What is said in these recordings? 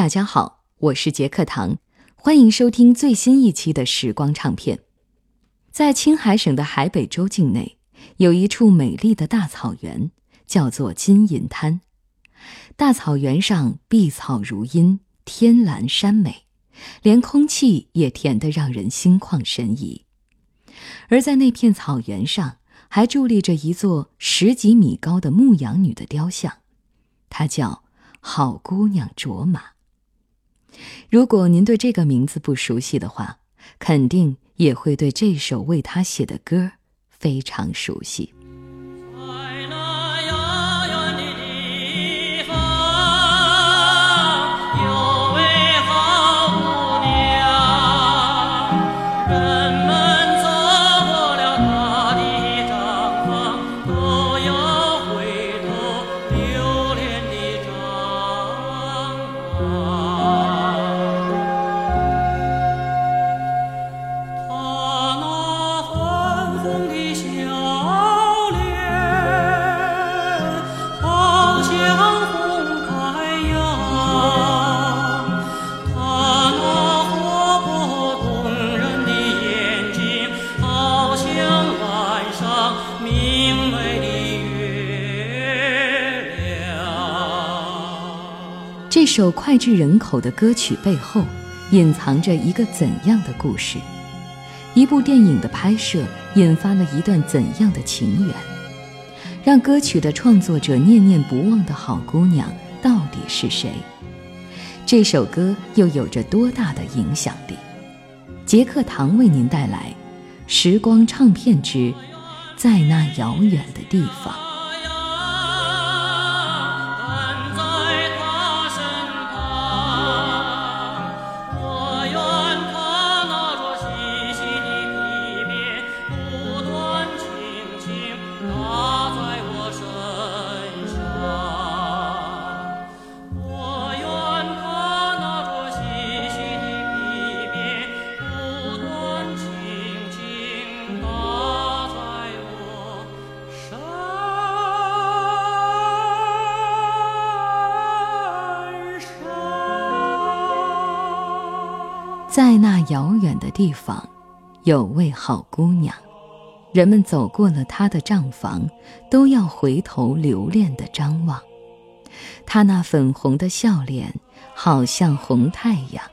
大家好，我是杰克唐，欢迎收听最新一期的时光唱片。在青海省的海北州境内，有一处美丽的大草原，叫做金银滩。大草原上碧草如茵，天蓝山美，连空气也甜得让人心旷神怡。而在那片草原上，还伫立着一座十几米高的牧羊女的雕像，她叫好姑娘卓玛。如果您对这个名字不熟悉的话，肯定也会对这首为他写的歌非常熟悉。这首脍炙人口的歌曲背后，隐藏着一个怎样的故事？一部电影的拍摄引发了一段怎样的情缘？让歌曲的创作者念念不忘的好姑娘到底是谁？这首歌又有着多大的影响力？杰克唐为您带来《时光唱片之在那遥远的地方》。遥远的地方，有位好姑娘。人们走过了她的帐房，都要回头留恋地张望。她那粉红的笑脸，好像红太阳；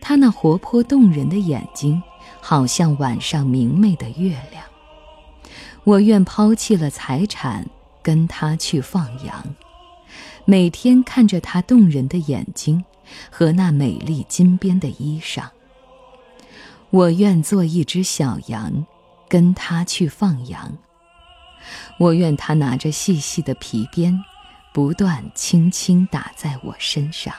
她那活泼动人的眼睛，好像晚上明媚的月亮。我愿抛弃了财产，跟她去放羊，每天看着她动人的眼睛。和那美丽金边的衣裳，我愿做一只小羊，跟他去放羊。我愿他拿着细细的皮鞭，不断轻轻打在我身上。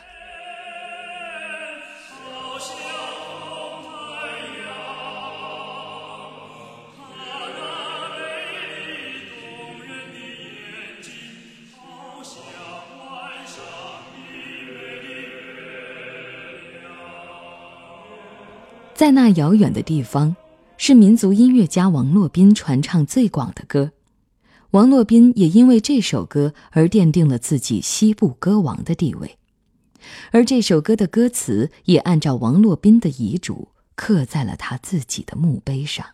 在那遥远的地方，是民族音乐家王洛宾传唱最广的歌。王洛宾也因为这首歌而奠定了自己西部歌王的地位。而这首歌的歌词也按照王洛宾的遗嘱刻在了他自己的墓碑上。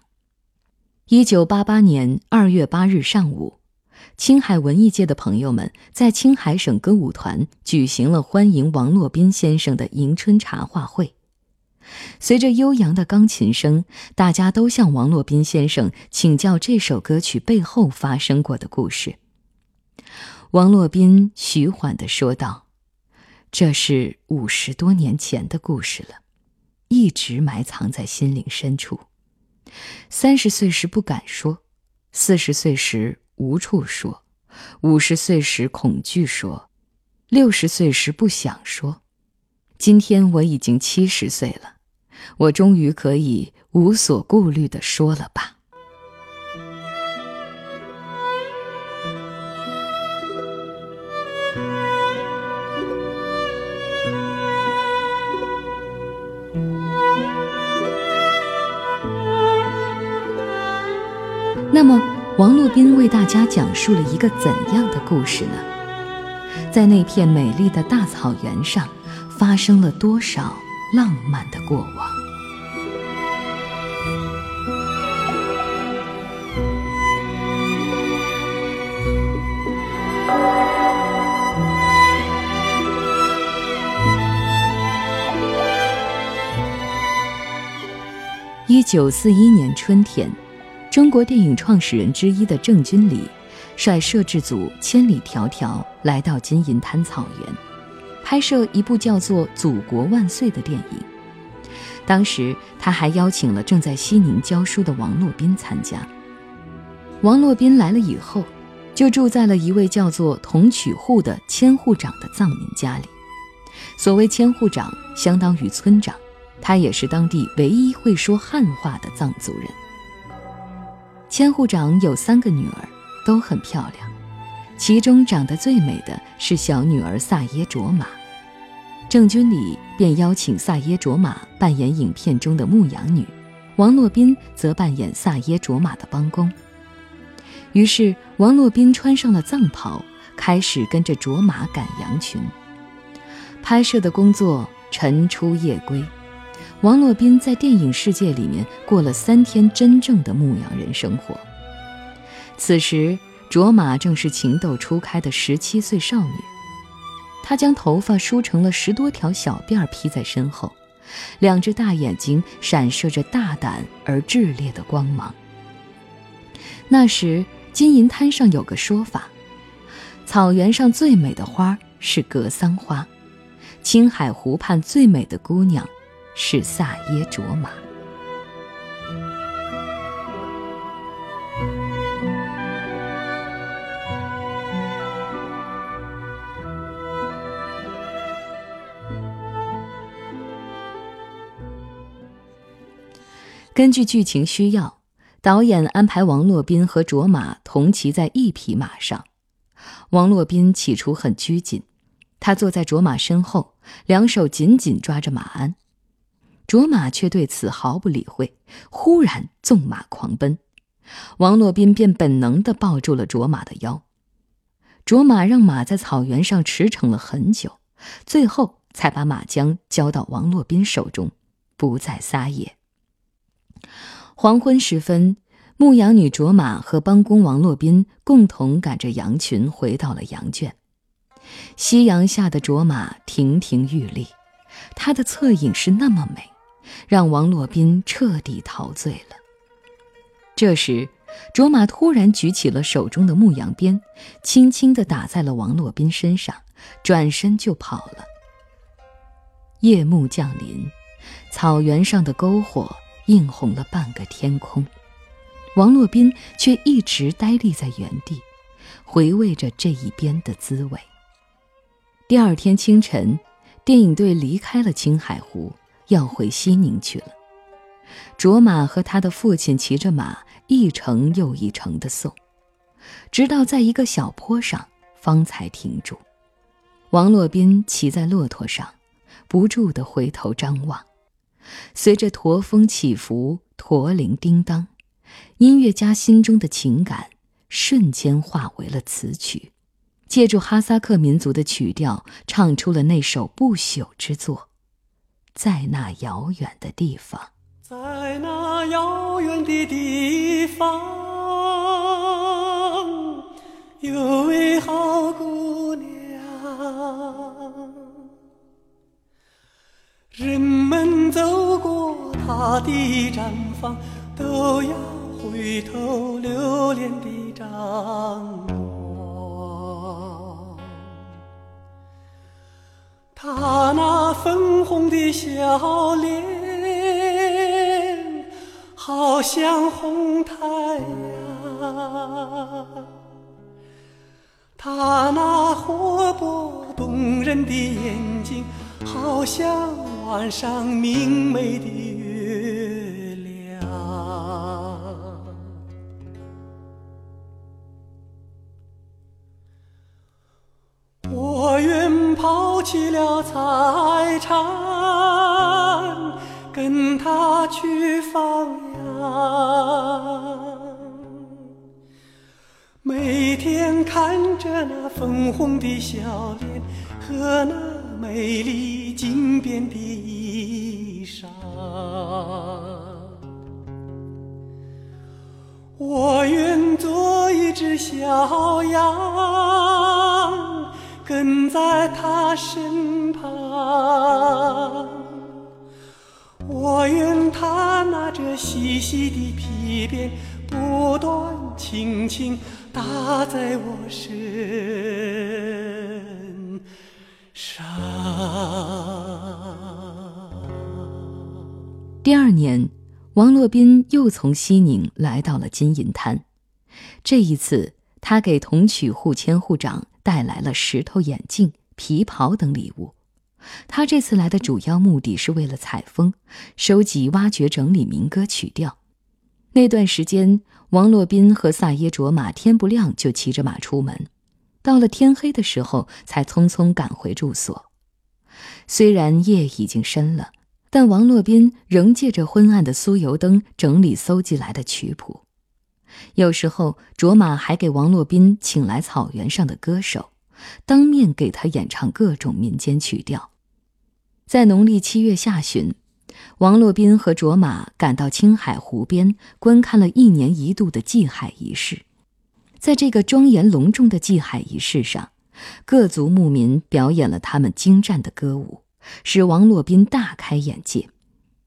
一九八八年二月八日上午，青海文艺界的朋友们在青海省歌舞团举行了欢迎王洛宾先生的迎春茶话会。随着悠扬的钢琴声，大家都向王洛宾先生请教这首歌曲背后发生过的故事。王洛宾徐缓地说道：“这是五十多年前的故事了，一直埋藏在心灵深处。三十岁时不敢说，四十岁时无处说，五十岁时恐惧说，六十岁时不想说。今天我已经七十岁了。”我终于可以无所顾虑地说了吧。那么，王洛宾为大家讲述了一个怎样的故事呢？在那片美丽的大草原上。发生了多少浪漫的过往。九四一年春天，中国电影创始人之一的郑君里，率摄制组千里迢迢来到金银滩草原，拍摄一部叫做《祖国万岁》的电影。当时他还邀请了正在西宁教书的王洛宾参加。王洛宾来了以后，就住在了一位叫做童曲户的千户长的藏民家里。所谓千户长，相当于村长。他也是当地唯一会说汉话的藏族人。千户长有三个女儿，都很漂亮，其中长得最美的是小女儿萨耶卓玛。郑君里便邀请萨耶卓玛扮演影片中的牧羊女，王洛宾则扮演萨耶卓玛的帮工。于是，王洛宾穿上了藏袍，开始跟着卓玛赶羊群。拍摄的工作晨出夜归。王洛宾在电影世界里面过了三天真正的牧羊人生活。此时，卓玛正是情窦初开的十七岁少女，她将头发梳成了十多条小辫儿披在身后，两只大眼睛闪烁着大胆而炽烈的光芒。那时，金银滩上有个说法：草原上最美的花是格桑花，青海湖畔最美的姑娘。是萨耶卓玛。根据剧情需要，导演安排王洛宾和卓玛同骑在一匹马上。王洛宾起初很拘谨，他坐在卓玛身后，两手紧紧抓着马鞍。卓玛却对此毫不理会，忽然纵马狂奔，王洛宾便本能地抱住了卓玛的腰。卓玛让马在草原上驰骋了很久，最后才把马缰交到王洛宾手中，不再撒野。黄昏时分，牧羊女卓玛和帮工王洛宾共同赶着羊群回到了羊圈。夕阳下的卓玛亭亭玉立，她的侧影是那么美。让王洛宾彻底陶醉了。这时，卓玛突然举起了手中的牧羊鞭，轻轻地打在了王洛宾身上，转身就跑了。夜幕降临，草原上的篝火映红了半个天空，王洛宾却一直呆立在原地，回味着这一鞭的滋味。第二天清晨，电影队离开了青海湖。要回西宁去了。卓玛和他的父亲骑着马，一程又一程地送，直到在一个小坡上，方才停住。王洛宾骑在骆驼上，不住地回头张望。随着驼峰起伏，驼铃叮当，音乐家心中的情感瞬间化为了词曲，借助哈萨克民族的曲调，唱出了那首不朽之作。在那遥远的地方，在那遥远的地方，有位好姑娘。人们走过她的毡房，都要回头留恋的张望。她那粉红的笑脸，好像红太阳；她那活泼动人的眼睛，好像晚上明媚的月亮。我愿抛弃了财产，跟他去放羊。每天看着那粉红的笑脸和那美丽金边的衣裳。我愿做一只小羊，跟在他身旁。我愿他拿着细细的皮鞭，不断轻轻打在我身上。第二年。王洛宾又从西宁来到了金银滩，这一次他给同曲户千户长带来了石头眼镜、皮袍等礼物。他这次来的主要目的是为了采风、收集、挖掘、整理民歌曲调。那段时间，王洛宾和萨耶卓玛天不亮就骑着马出门，到了天黑的时候才匆匆赶回住所。虽然夜已经深了。但王洛宾仍借着昏暗的酥油灯整理搜集来的曲谱，有时候卓玛还给王洛宾请来草原上的歌手，当面给他演唱各种民间曲调。在农历七月下旬，王洛宾和卓玛赶到青海湖边，观看了一年一度的祭海仪式。在这个庄严隆重的祭海仪式上，各族牧民表演了他们精湛的歌舞。使王洛宾大开眼界，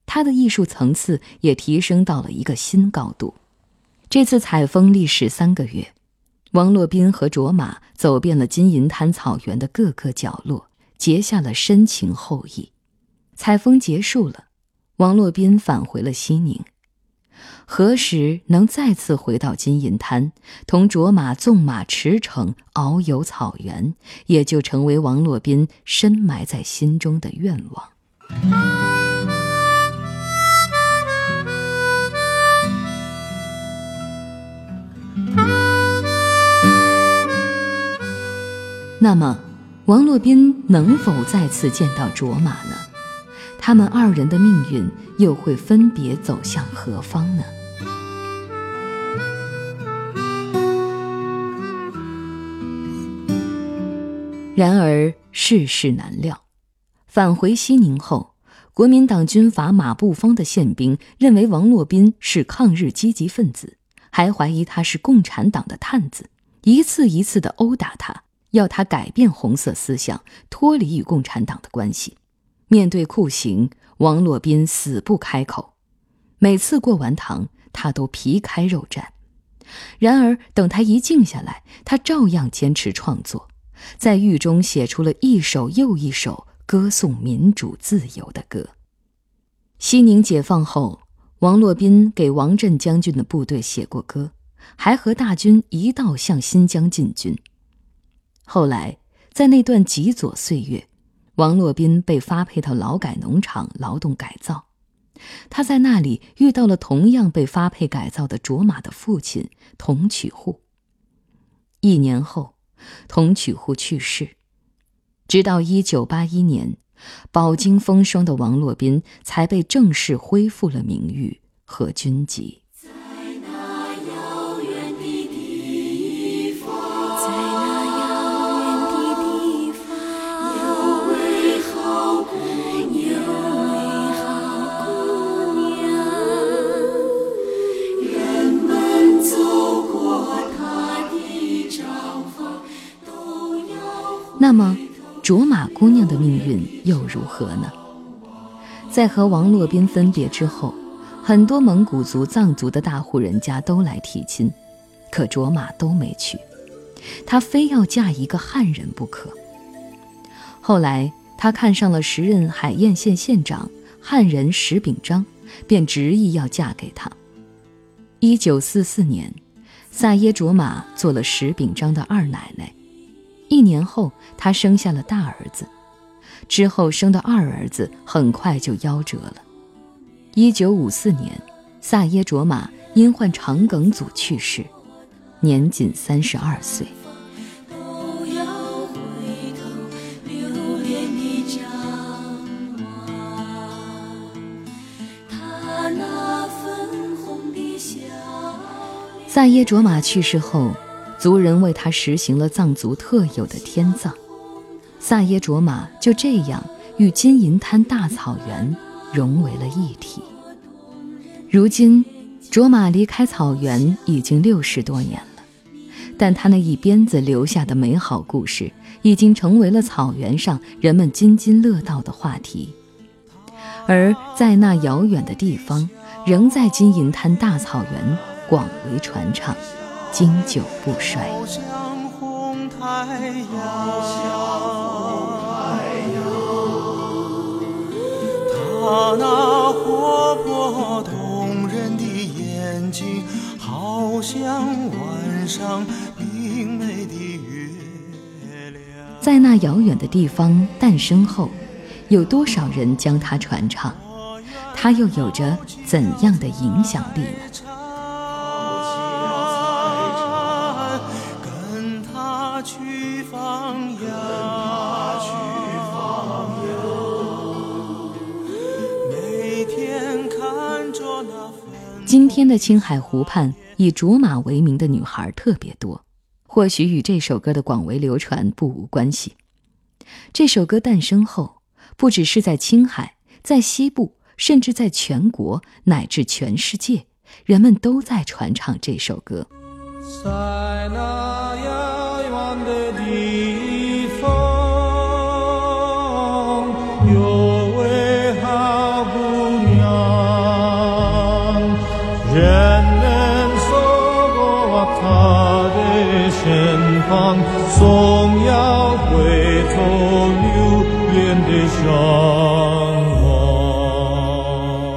他的艺术层次也提升到了一个新高度。这次采风历时三个月，王洛宾和卓玛走遍了金银滩草原的各个角落，结下了深情厚谊。采风结束了，王洛宾返回了西宁。何时能再次回到金银滩，同卓玛纵马驰骋，遨游草原，也就成为王洛宾深埋在心中的愿望。那么，王洛宾能否再次见到卓玛呢？他们二人的命运又会分别走向何方呢？然而世事难料，返回西宁后，国民党军阀马步芳的宪兵认为王洛宾是抗日积极分子，还怀疑他是共产党的探子，一次一次的殴打他，要他改变红色思想，脱离与共产党的关系。面对酷刑，王洛宾死不开口。每次过完堂，他都皮开肉绽。然而，等他一静下来，他照样坚持创作，在狱中写出了一首又一首歌颂民主自由的歌。西宁解放后，王洛宾给王震将军的部队写过歌，还和大军一道向新疆进军。后来，在那段极左岁月。王洛宾被发配到劳改农场劳动改造，他在那里遇到了同样被发配改造的卓玛的父亲童曲户。一年后，童曲户去世，直到一九八一年，饱经风霜的王洛宾才被正式恢复了名誉和军籍。那么，卓玛姑娘的命运又如何呢？在和王洛宾分别之后，很多蒙古族、藏族的大户人家都来提亲，可卓玛都没去，她非要嫁一个汉人不可。后来，她看上了时任海晏县县长汉人石秉章，便执意要嫁给他。一九四四年，萨耶卓玛做了石秉章的二奶奶。一年后，他生下了大儿子，之后生的二儿子很快就夭折了。一九五四年，萨耶卓玛因患肠梗阻去世，年仅三十二岁。萨耶卓玛去世后。族人为他实行了藏族特有的天葬，萨耶卓玛就这样与金银滩大草原融为了一体。如今，卓玛离开草原已经六十多年了，但他那一鞭子留下的美好故事，已经成为了草原上人们津津乐道的话题。而在那遥远的地方，仍在金银滩大草原广为传唱，经久不衰。他那活泼动人的眼睛，好像晚上明媚的月亮。在那遥远的地方诞生后，有多少人将它传唱？它又有着怎样的影响力呢？天的青海湖畔，以卓玛为名的女孩特别多，或许与这首歌的广为流传不无关系。这首歌诞生后。不只是在青海，在西部，甚至在全国乃至全世界，人们都在传唱这首歌。在那遥远的地方，有身旁，总要回头。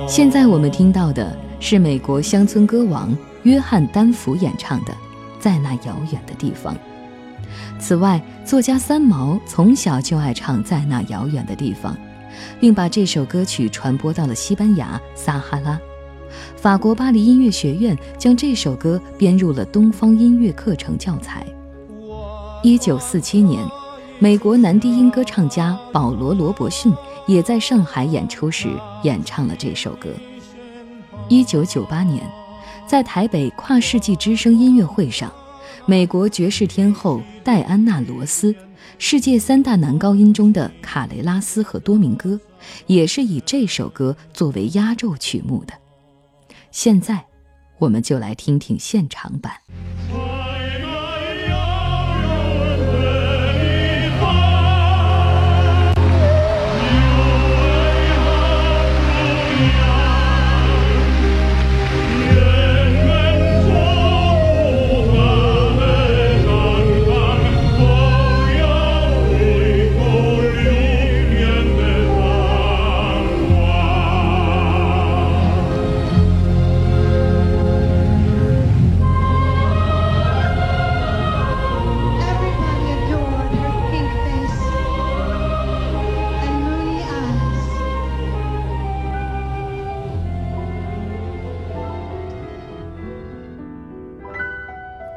现在我们听到的是美国乡村歌王约翰丹佛演唱的《在那遥远的地方》。此外，作家三毛从小就爱唱《在那遥远的地方》，并把这首歌曲传播到了西班牙撒哈拉。法国巴黎音乐学院将这首歌编入了东方音乐课程教材。一九四七年。美国男低音歌唱家保罗·罗伯逊也在上海演出时演唱了这首歌。一九九八年，在台北跨世纪之声音乐会上，美国爵士天后戴安娜·罗斯，世界三大男高音中的卡雷拉斯和多明戈，也是以这首歌作为压轴曲目的。现在，我们就来听听现场版。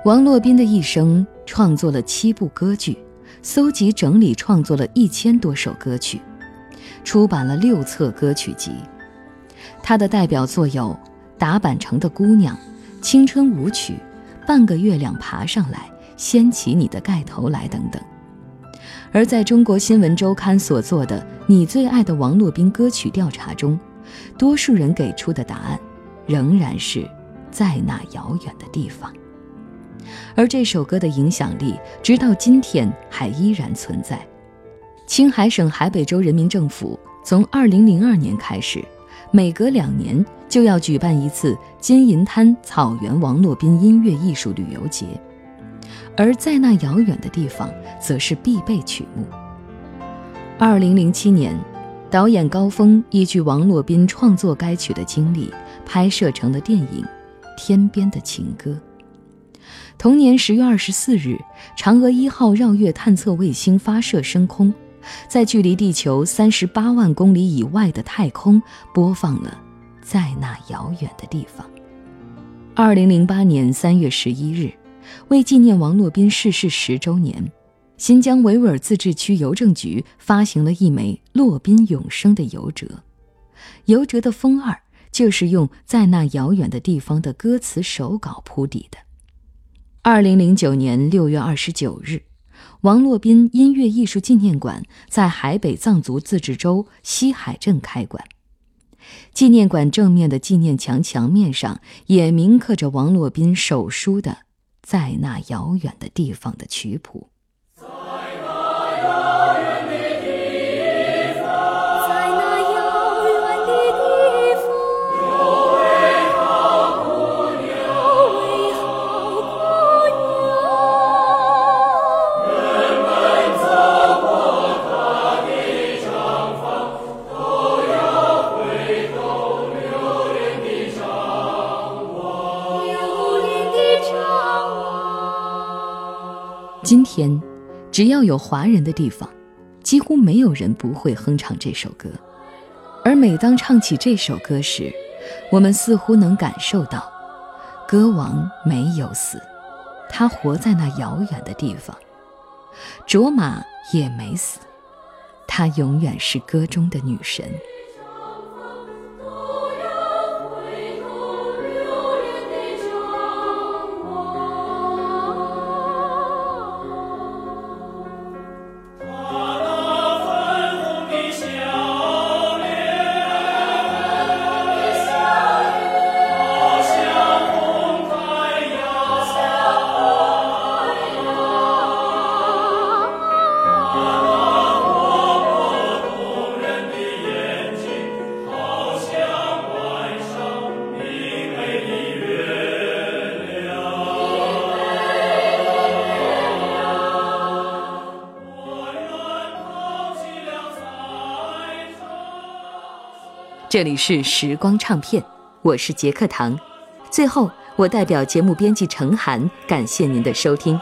王洛宾的一生创作了七部歌剧，搜集整理创作了一千多首歌曲，出版了六册歌曲集。他的代表作有《打板城的姑娘》《青春舞曲》《半个月亮爬上来》《掀起你的盖头来》等等。而在中国新闻周刊所做的《你最爱的王洛宾歌曲调查》中，多数人给出的答案，仍然是在那遥远的地方。而这首歌的影响力，直到今天还依然存在。青海省海北州人民政府从2002年开始，每隔两年就要举办一次金银滩草原王洛宾音乐艺术旅游节，而在那遥远的地方，则是必备曲目。2007年，导演高峰依据王洛宾创作该曲的经历，拍摄成了电影《天边的情歌》。同年十月二十四日，嫦娥一号绕月探测卫星发射升空，在距离地球三十八万公里以外的太空播放了《在那遥远的地方》。二零零八年三月十一日，为纪念王洛宾逝世十周年，新疆维吾尔自治区邮政局发行了一枚“洛宾永生”的邮折，邮折的封二就是用在那遥远的地方的歌词手稿铺底的。二零零九年六月二十九日，王洛宾音乐艺术纪念馆在海北藏族自治州西海镇开馆。纪念馆正面的纪念墙墙面上也铭刻着王洛宾手书的《在那遥远的地方》的曲谱。天，只要有华人的地方，几乎没有人不会哼唱这首歌。而每当唱起这首歌时，我们似乎能感受到，歌王没有死，他活在那遥远的地方；卓玛也没死，她永远是歌中的女神。这里是时光唱片，我是杰克唐。最后，我代表节目编辑程涵，感谢您的收听。